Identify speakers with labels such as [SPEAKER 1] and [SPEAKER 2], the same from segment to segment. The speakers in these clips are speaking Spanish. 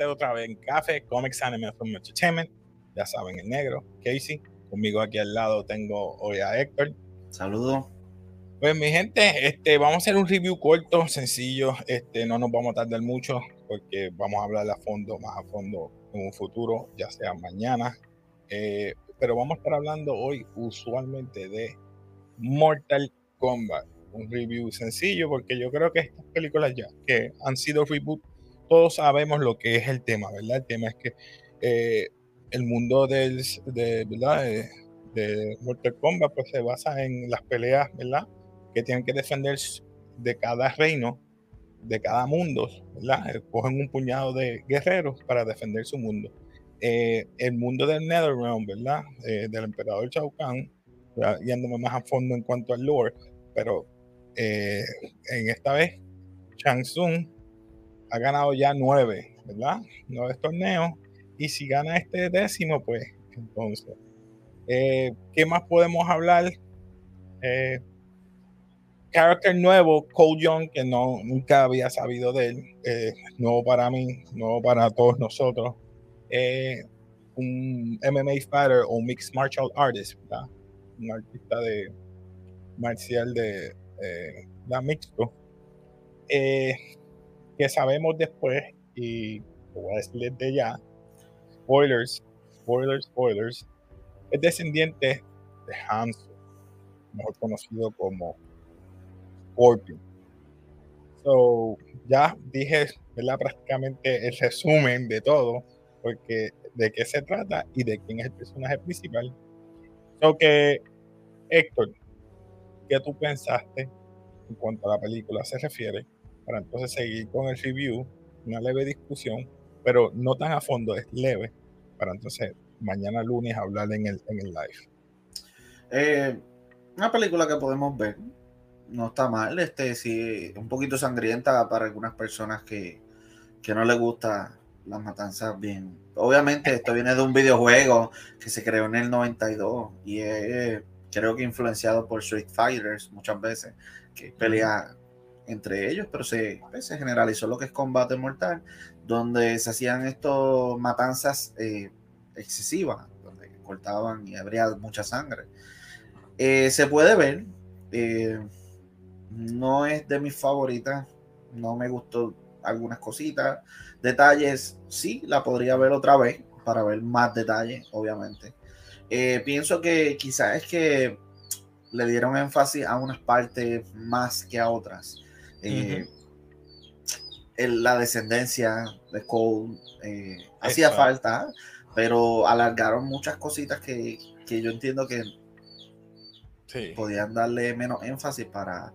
[SPEAKER 1] gente otra vez en Café, Comics Anime Film Entertainment. Ya saben, el negro, Casey. Conmigo aquí al lado tengo hoy a Héctor.
[SPEAKER 2] Saludos.
[SPEAKER 1] Pues mi gente, este, vamos a hacer un review corto, sencillo. Este, no nos vamos a tardar mucho porque vamos a hablar a fondo, más a fondo en un futuro, ya sea mañana. Eh, pero vamos a estar hablando hoy usualmente de Mortal Kombat. Un review sencillo porque yo creo que estas películas ya que han sido reboot todos sabemos lo que es el tema, ¿verdad? El tema es que eh, el mundo del, de, ¿verdad? De, Mortal Kombat pues, se basa en las peleas, ¿verdad? Que tienen que defender de cada reino, de cada mundo, ¿verdad? Eh, cogen un puñado de guerreros para defender su mundo. Eh, el mundo del Netherrealm, ¿verdad? del emperador Shao Kahn, yéndome más a fondo en cuanto al lore, pero en esta vez Shang Tsung ha ganado ya nueve, ¿verdad? Nueve torneos. Y si gana este décimo, pues entonces, eh, ¿qué más podemos hablar? Eh, character nuevo, Cole Young, que no, nunca había sabido de él, eh, nuevo para mí, nuevo para todos nosotros. Eh, un MMA fighter o mixed martial artist, ¿verdad? un artista de marcial de la mixto. Que sabemos después, y voy a decir desde ya, spoilers, spoilers, spoilers, es descendiente de Hanzo, mejor conocido como Scorpion. So, ya dije, ¿verdad? Prácticamente el resumen de todo, porque de qué se trata y de quién es el personaje principal. So que, Héctor, ¿qué tú pensaste en cuanto a la película se refiere? Para entonces seguir con el review, una leve discusión, pero no tan a fondo, es leve, para entonces mañana lunes hablar en el, en el live.
[SPEAKER 2] Eh, una película que podemos ver, no está mal, este sí, un poquito sangrienta para algunas personas que, que no les gusta las matanzas bien. Obviamente esto viene de un videojuego que se creó en el 92 y es, creo que influenciado por Street Fighters muchas veces, que pelea entre ellos, pero se, pues, se generalizó lo que es combate mortal, donde se hacían estos matanzas eh, excesivas, donde cortaban y habría mucha sangre. Eh, se puede ver, eh, no es de mis favoritas, no me gustó algunas cositas, detalles, sí, la podría ver otra vez para ver más detalles, obviamente. pienso que quizás es que le dieron énfasis a unas partes más que a otras. Eh, la descendencia de Cole eh, hacía falta, pero alargaron muchas cositas que, yo entiendo que podían darle menos énfasis para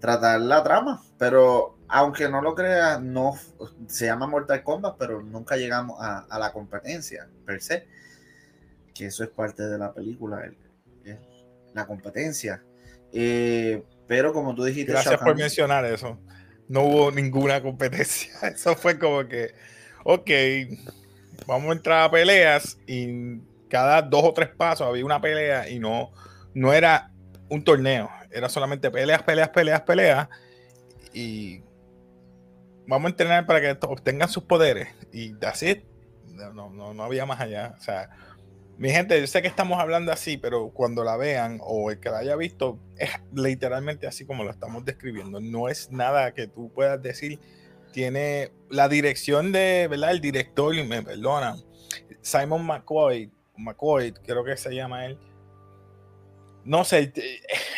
[SPEAKER 2] tratar la trama. Pero aunque no lo creas, no se llama Mortal Kombat, pero nunca llegamos a, la competencia per se. Que eso es parte de la película, la competencia. Eh, pero como tú dijiste...
[SPEAKER 1] Gracias por mencionar eso. No hubo ninguna competencia. Eso fue como que, ok, vamos a entrar a peleas y cada dos o tres pasos había una pelea y no, no era un torneo. Era solamente peleas, peleas, peleas, peleas. Y vamos a entrenar para que obtengan sus poderes. Y así no, no, no había más allá. O sea, mi gente, yo sé que estamos hablando así, pero cuando la vean o el que la haya visto, es literalmente así como lo estamos describiendo. No es nada que tú puedas decir. Tiene la dirección de, ¿verdad? El director, me perdona, Simon McCoy, McCoy, creo que se llama él. No sé,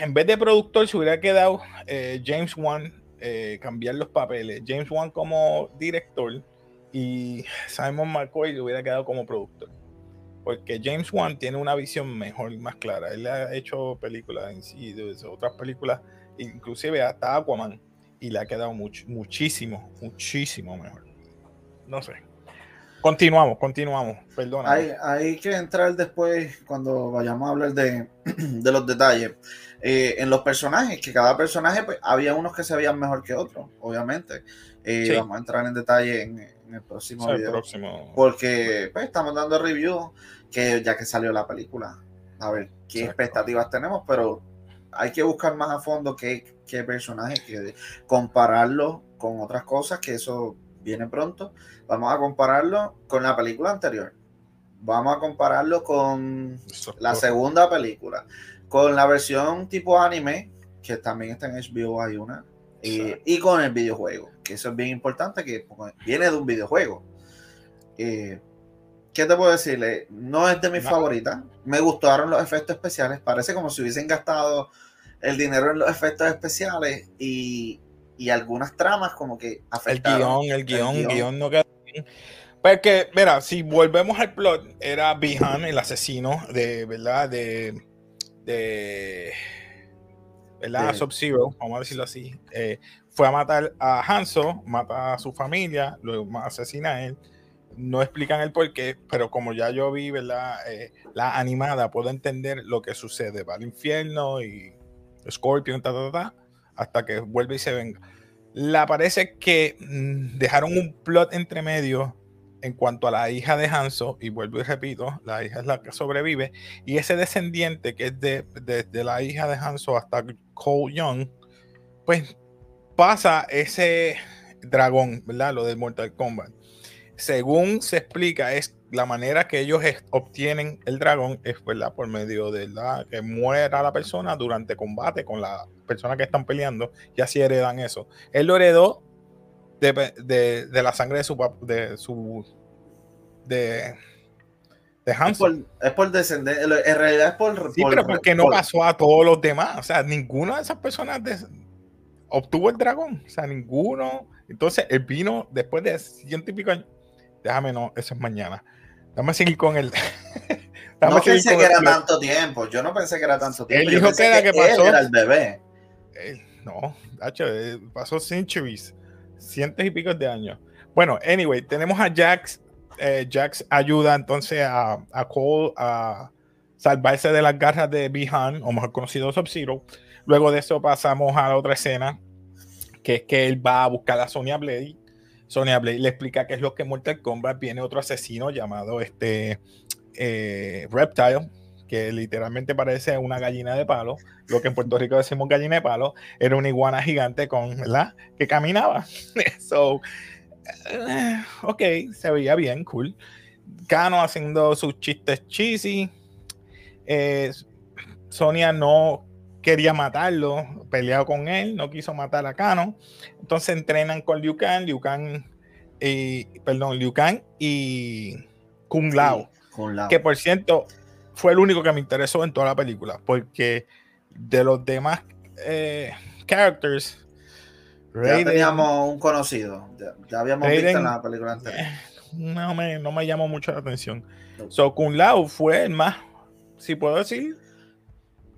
[SPEAKER 1] en vez de productor se hubiera quedado eh, James Wan eh, cambiar los papeles. James Wan como director y Simon McCoy hubiera quedado como productor porque James Wan tiene una visión mejor y más clara. Él ha hecho películas en sí, otras películas, inclusive hasta Aquaman, y le ha quedado muchísimo, muchísimo mejor. No sé. Continuamos, continuamos, perdona.
[SPEAKER 2] Hay, que entrar después cuando vayamos a hablar de, los detalles. Eh, en los personajes, que cada personaje, pues, había unos que se veían mejor que otros, obviamente. Eh, vamos a entrar en detalle en, el próximo video. Próximo. Porque pues, estamos dando review que ya que salió la película. A ver qué expectativas tenemos, pero hay que buscar más a fondo qué, qué personajes, que compararlo con otras cosas, que eso viene pronto. Vamos a compararlo con la película anterior. Vamos a compararlo con la segunda película. Con la versión tipo anime, que también está en HBO, hay una. Y, con el videojuego, que eso es bien importante, que viene de un videojuego. Eh, ¿Qué te puedo decirle? No es de mis favoritas. Me gustaron los efectos especiales. Parece como si hubiesen gastado el dinero en los efectos especiales y, algunas tramas como que
[SPEAKER 1] afectaron. El guion, el guion, el guion no quedó bien. Porque, mira, si volvemos al plot, era Bihan, el asesino de, ¿verdad? De, de, ¿verdad? Sub-Zero, vamos a decirlo así. Eh, fue a matar a Hanzo, mata a su familia, luego asesina a él no explican el por qué, pero como ya yo vi, ¿verdad? Eh, la animada, puedo entender lo que sucede. Va al infierno y Scorpion, ta, ta, ta, hasta que vuelve y se venga. La parece que mm, dejaron un plot entre medio en cuanto a la hija de Hanso, y vuelvo y repito, la hija es la que sobrevive, y ese descendiente que es de, de la hija de Hanso hasta Cole Young, pues pasa ese dragón, ¿verdad? Lo del Mortal Kombat según se explica, es la manera que ellos obtienen el dragón es ¿verdad? por medio de la que muera la persona durante combate con la persona que están peleando y así heredan eso. Él lo heredó de, la sangre de su de su de,
[SPEAKER 2] de Hanson. Es por, descender, en realidad es por.
[SPEAKER 1] Sí, pero porque no pasó a todos los demás. O sea, ninguna de esas personas obtuvo el dragón. O sea, ninguno. Entonces, él vino después de ciento y pico años Déjame, no, eso es mañana. Dame seguir con el.
[SPEAKER 2] no pensé que era tanto tiempo. Yo no pensé que era tanto tiempo.
[SPEAKER 1] Él dijo que era que, pasó.
[SPEAKER 2] Era el bebé.
[SPEAKER 1] no, eh, pasó centuries, cientos y picos de años. Bueno, anyway, tenemos a Jax. Eh, Jax ayuda entonces a, Cole a salvarse de las garras de Bihan, o mejor conocido Sub-Zero. Luego de eso pasamos a la otra escena, que es que él va a buscar a Sonya Blade Sonia Blade le explica que es lo que Mortal Kombat. Viene otro asesino llamado este eh, Reptile, que literalmente parece una gallina de palo. Lo que en Puerto Rico decimos gallina de palo, era una iguana gigante con, ¿verdad? Que caminaba. so, eh, ok, se veía bien, cool. Kano haciendo sus chistes cheesy. Eh, Sonia no quería matarlo, peleado con él, no quiso matar a Kano. Entonces entrenan con Liu Kang, Liu Kang, y, perdón, Liu Kang y Kung Lao, que por cierto fue el único que me interesó en toda la película, porque de los demás eh, characters,
[SPEAKER 2] ya teníamos un conocido, ya, habíamos visto en la película anterior. Eh,
[SPEAKER 1] no me, no me llamó mucho la atención. So, Kung Lao fue el más, si puedo decir,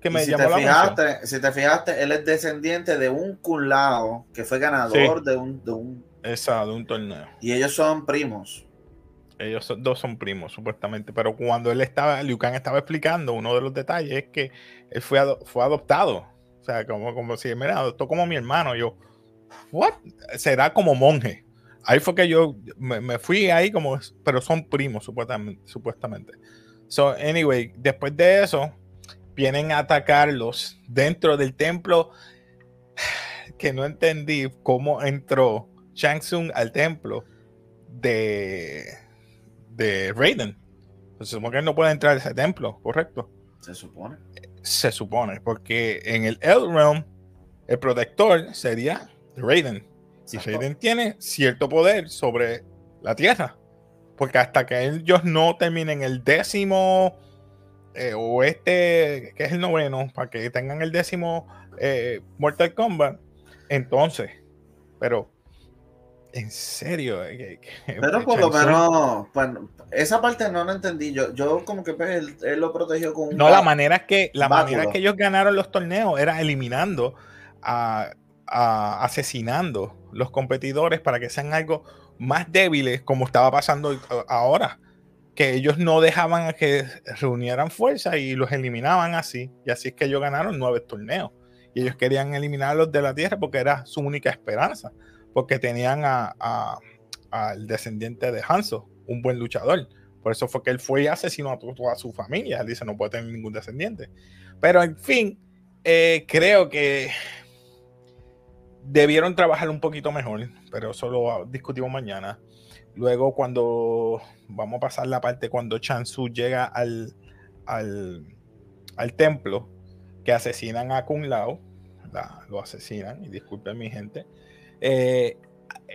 [SPEAKER 1] que me
[SPEAKER 2] si te fijaste, Si te fijaste, él es descendiente de un Lao que fue ganador de, un, de un...
[SPEAKER 1] Exacto, de un torneo.
[SPEAKER 2] Y ellos son primos.
[SPEAKER 1] Ellos dos son primos, supuestamente. Pero cuando él estaba, Liu Kang estaba explicando, uno de los detalles es que él fue, fue adoptado. O sea, como, como si me adoptó como mi hermano. Yo, ¿what? Será como monje. Ahí fue que yo me, me fui ahí como, pero son primos, supuestamente. supuestamente. So, anyway, después de eso, vienen a atacarlos dentro del templo que no entendí cómo entró Shang Tsung al templo de, de Raiden. Se supone que él no puede entrar a ese templo, ¿correcto?
[SPEAKER 2] Se supone.
[SPEAKER 1] Se supone, porque en el Realm el protector sería Raiden. Y Raiden tiene cierto poder sobre la tierra. Porque hasta que ellos no terminen el décimo eh, o este, que es el noveno, para que tengan el décimo eh, Mortal Kombat, entonces, pero en serio. Eh,
[SPEAKER 2] pero por lo menos, bueno, esa parte no la entendí. Yo, yo como que pues, él, lo protegió con
[SPEAKER 1] No, la manera que, la manera que ellos ganaron los torneos era eliminando a, asesinando los competidores para que sean algo más débiles, como estaba pasando ahora que ellos no dejaban a que reunieran fuerza y los eliminaban así. Y así es que ellos ganaron nueve torneos. Y ellos querían eliminarlos de la tierra porque era su única esperanza. Porque tenían al descendiente de Hanzo, un buen luchador. Por eso fue que él fue y asesinó a toda su familia. Él dice, no puede tener ningún descendiente. Pero en fin, eh, creo que debieron trabajar un poquito mejor, pero eso lo discutimos mañana. Luego, cuando vamos a pasar la parte cuando Chansu llega al, al, templo, que asesinan a Kung Lao, lo asesinan, y disculpen mi gente. Eh,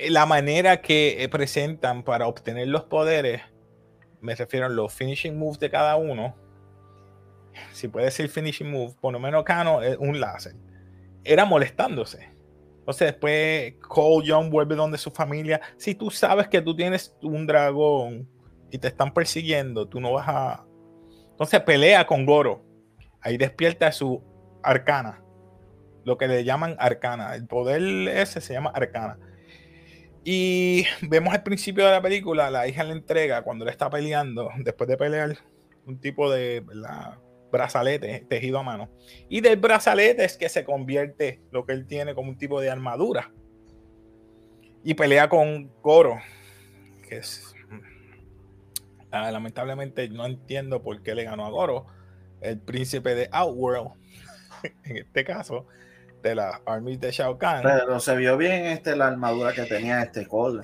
[SPEAKER 1] la manera que presentan para obtener los poderes, me refiero a los finishing moves de cada uno. Si puede decir finishing move, por lo menos Kano es un láser. Era molestándose entonces después Cole Young vuelve donde su familia. Si tú sabes que tú tienes un dragón y te están persiguiendo, tú no vas a... Entonces pelea con Goro. Ahí despierta su arcana. Lo que le llaman arcana. El poder ese se llama arcana. Y vemos al principio de la película, la hija le entrega cuando le está peleando, después de pelear, un tipo de, ¿verdad? brazalete tejido a mano. Y del brazalete es que se convierte lo que él tiene como un tipo de armadura. Y pelea con Goro, que es... Ah, lamentablemente no entiendo por qué le ganó a Goro, el príncipe de Outworld, en este caso, de la army de Shao Kahn.
[SPEAKER 2] Pero se vio bien este, la armadura que tenía este Cole.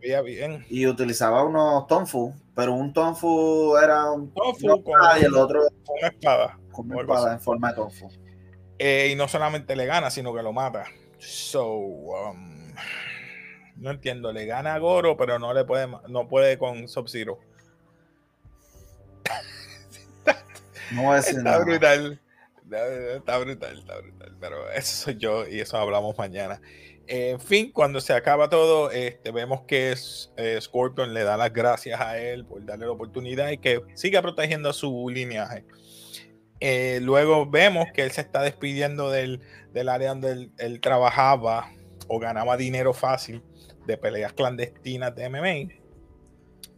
[SPEAKER 1] bien.
[SPEAKER 2] Y utilizaba unos tonfu pero un Tonfu era un
[SPEAKER 1] Tonfu
[SPEAKER 2] con, y el otro
[SPEAKER 1] con una espada.
[SPEAKER 2] Con una espada en forma de Tonfu.
[SPEAKER 1] Eh, y no solamente le gana, sino que lo mata. So, um, no entiendo, le gana a Goro, pero no le puede, no puede con Sub-Zero.
[SPEAKER 2] no voy a decir
[SPEAKER 1] está brutal. Está brutal, está brutal. Pero eso soy yo y eso hablamos mañana. En fin, cuando se acaba todo, este, vemos que eh, Scorpion le da las gracias a él por darle la oportunidad y que siga protegiendo su lineaje. Eh, luego vemos que él se está despidiendo del, área donde él, trabajaba o ganaba dinero fácil de peleas clandestinas de MMA.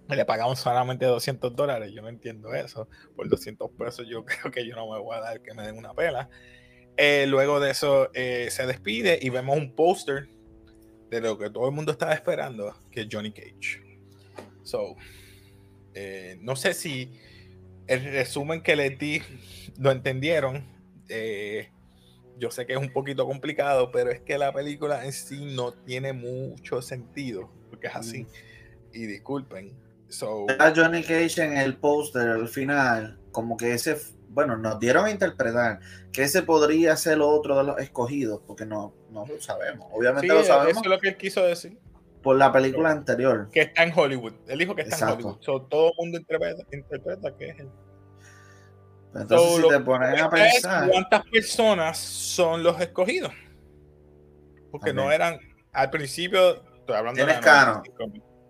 [SPEAKER 1] Le pagamos solamente 200 dólares. Yo no entiendo eso. Por 200 pesos yo creo que yo no me voy a dar que me den una pela. Eh, luego de eso eh, se despide y vemos un póster de lo que todo el mundo estaba esperando, que es Johnny Cage. So, eh, no sé si el resumen que les di lo entendieron. yo sé que es un poquito complicado, pero es que la película en sí no tiene mucho sentido, porque es así. Mm. Y disculpen. So,
[SPEAKER 2] a Johnny Cage en el póster al final, como que ese bueno, nos dieron a interpretar que ese podría ser otro de los escogidos, porque no, no lo sabemos. Obviamente lo sabemos.
[SPEAKER 1] Eso es lo que él quiso decir.
[SPEAKER 2] Por la película anterior.
[SPEAKER 1] Que está en Hollywood. Él dijo que está en Hollywood. todo el mundo interpreta, interpreta que es él.
[SPEAKER 2] Entonces, si te pones a pensar.
[SPEAKER 1] ¿Cuántas personas son los escogidos? Porque no eran. Al principio, estoy hablando
[SPEAKER 2] tienes de. Cano,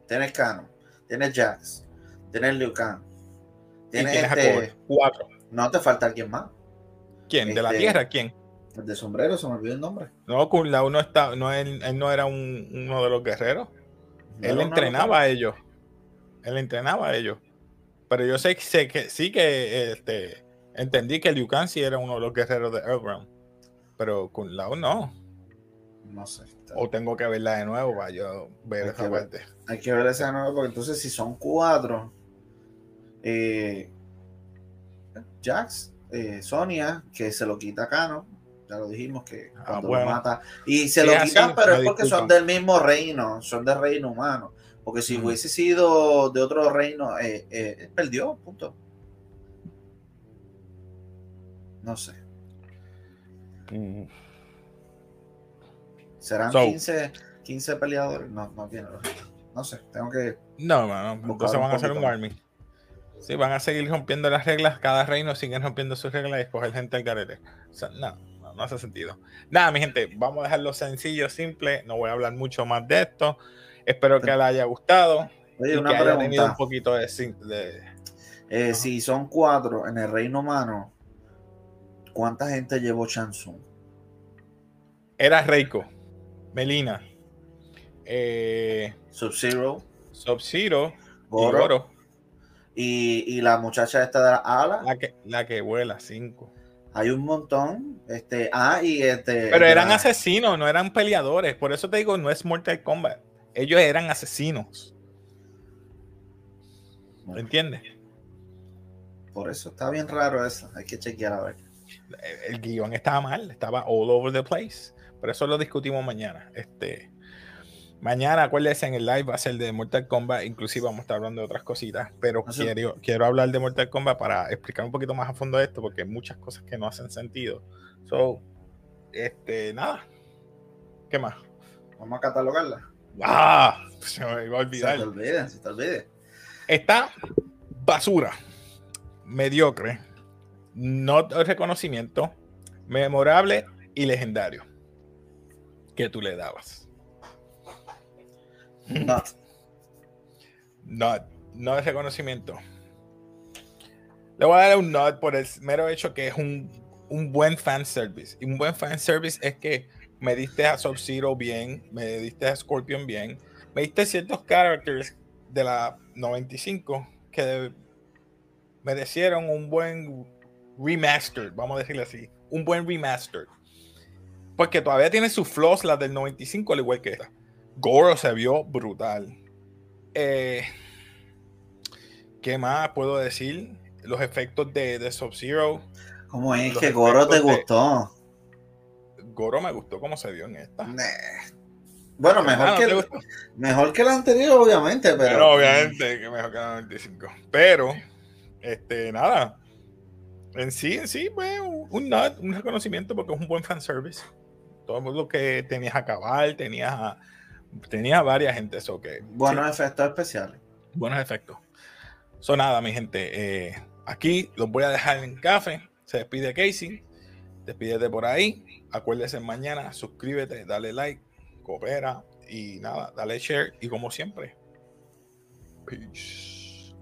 [SPEAKER 2] tienes Cano. Tienes Jax. Tienes Liu Kang.
[SPEAKER 1] Tienes, este, cuatro.
[SPEAKER 2] No te falta alguien más.
[SPEAKER 1] ¿Quién? ¿De la este, tierra? ¿Quién?
[SPEAKER 2] El de sombrero, se me olvidó el nombre.
[SPEAKER 1] No, Kun Lao no está, no, él, no era uno de los guerreros. él entrenaba a ellos. Él entrenaba a ellos. Pero yo sé, sé que sí que este, entendí que Liu Kang sí era uno de los guerreros de Earthbound. Pero Kun Lao no.
[SPEAKER 2] No sé.
[SPEAKER 1] O tengo que verla de nuevo para yo ver esa parte.
[SPEAKER 2] Hay que verla de nuevo porque entonces si son cuatro, eh, Jax, eh, Sonia, que se lo quita a Cano, ya lo dijimos que ah, cuando lo mata. Y se lo quitan, pero es porque son del mismo reino, son del reino humano. Porque si hubiese sido de otro reino, eh, eh, perdió, punto. No sé. Mm. ¿Serán 15, 15 peleadores? No, no tiene No sé, tengo que.
[SPEAKER 1] No, no, entonces van a hacer un army. Sí, van a seguir rompiendo las reglas. Cada reino sigue rompiendo sus reglas y escoger gente al garete. no, no, hace sentido. Nada, mi gente, vamos a dejarlo sencillo, simple. No voy a hablar mucho más de esto. Espero que les haya gustado.
[SPEAKER 2] Oye, una pregunta.
[SPEAKER 1] un poquito de.
[SPEAKER 2] Eh, si son cuatro en el reino humano, ¿cuánta gente llevó Chansung?
[SPEAKER 1] Era Reiko, Melina, eh,
[SPEAKER 2] Sub-Zero,
[SPEAKER 1] Sub-Zero, Goro.
[SPEAKER 2] Y, la muchacha esta de la ala.
[SPEAKER 1] La que, la que vuela, cinco.
[SPEAKER 2] Hay un montón. Este, ah, y este.
[SPEAKER 1] Pero eran asesinos, no eran peleadores. Por eso te digo, no es Mortal Kombat. Ellos eran asesinos. ¿Me entiendes?
[SPEAKER 2] Por eso está bien raro eso. Hay que chequear a ver.
[SPEAKER 1] el guion estaba mal, estaba all over the place. Pero eso lo discutimos mañana. Este, mañana, acuérdense, en el live va a ser de Mortal Kombat. Inclusive vamos a estar hablando de otras cositas. Pero quiero, quiero hablar de Mortal Kombat para explicar un poquito más a fondo esto, porque hay muchas cosas que no hacen sentido. So, este, nada. ¿Qué más?
[SPEAKER 2] Vamos a catalogarla.
[SPEAKER 1] ¡Ah! Se me iba a olvidar.
[SPEAKER 2] Se te olvide, se te olvide.
[SPEAKER 1] Está basura, mediocre, no reconocimiento, memorable y legendario que tú le dabas.
[SPEAKER 2] No.
[SPEAKER 1] No, no es reconocimiento. Le voy a dar un nod por el mero hecho que es un, un buen fan service. Y un buen fan service es que me diste a Sub-Zero bien, me diste a Scorpion bien, me diste ciertos characters de la 95 que merecieron un buen remaster, vamos a decirle así, un buen remaster. Porque todavía tiene sus flaws, las del 95, al igual que esta. Goro se vio brutal. Eh, ¿Qué más puedo decir? Los efectos de, de Sub-Zero.
[SPEAKER 2] ¿Cómo es que Goro te gustó?
[SPEAKER 1] Goro me gustó cómo se vio en esta.
[SPEAKER 2] Bueno, mejor, que, mejor que la anterior, obviamente, pero.
[SPEAKER 1] obviamente que mejor que la 95. Pero, este, nada. En sí, en sí, fue un, un reconocimiento porque es un buen fanservice. Todo lo que tenías a acabar, tenías a, tenía varias gente eso que.
[SPEAKER 2] Buenos efectos especiales.
[SPEAKER 1] Buenos efectos. Son nada, mi gente. Eh, aquí los voy a dejar en café. Se despide Casey. Despídete por ahí. Acuérdese mañana. Suscríbete, dale like, coopera y nada, dale share. Y como siempre, peace.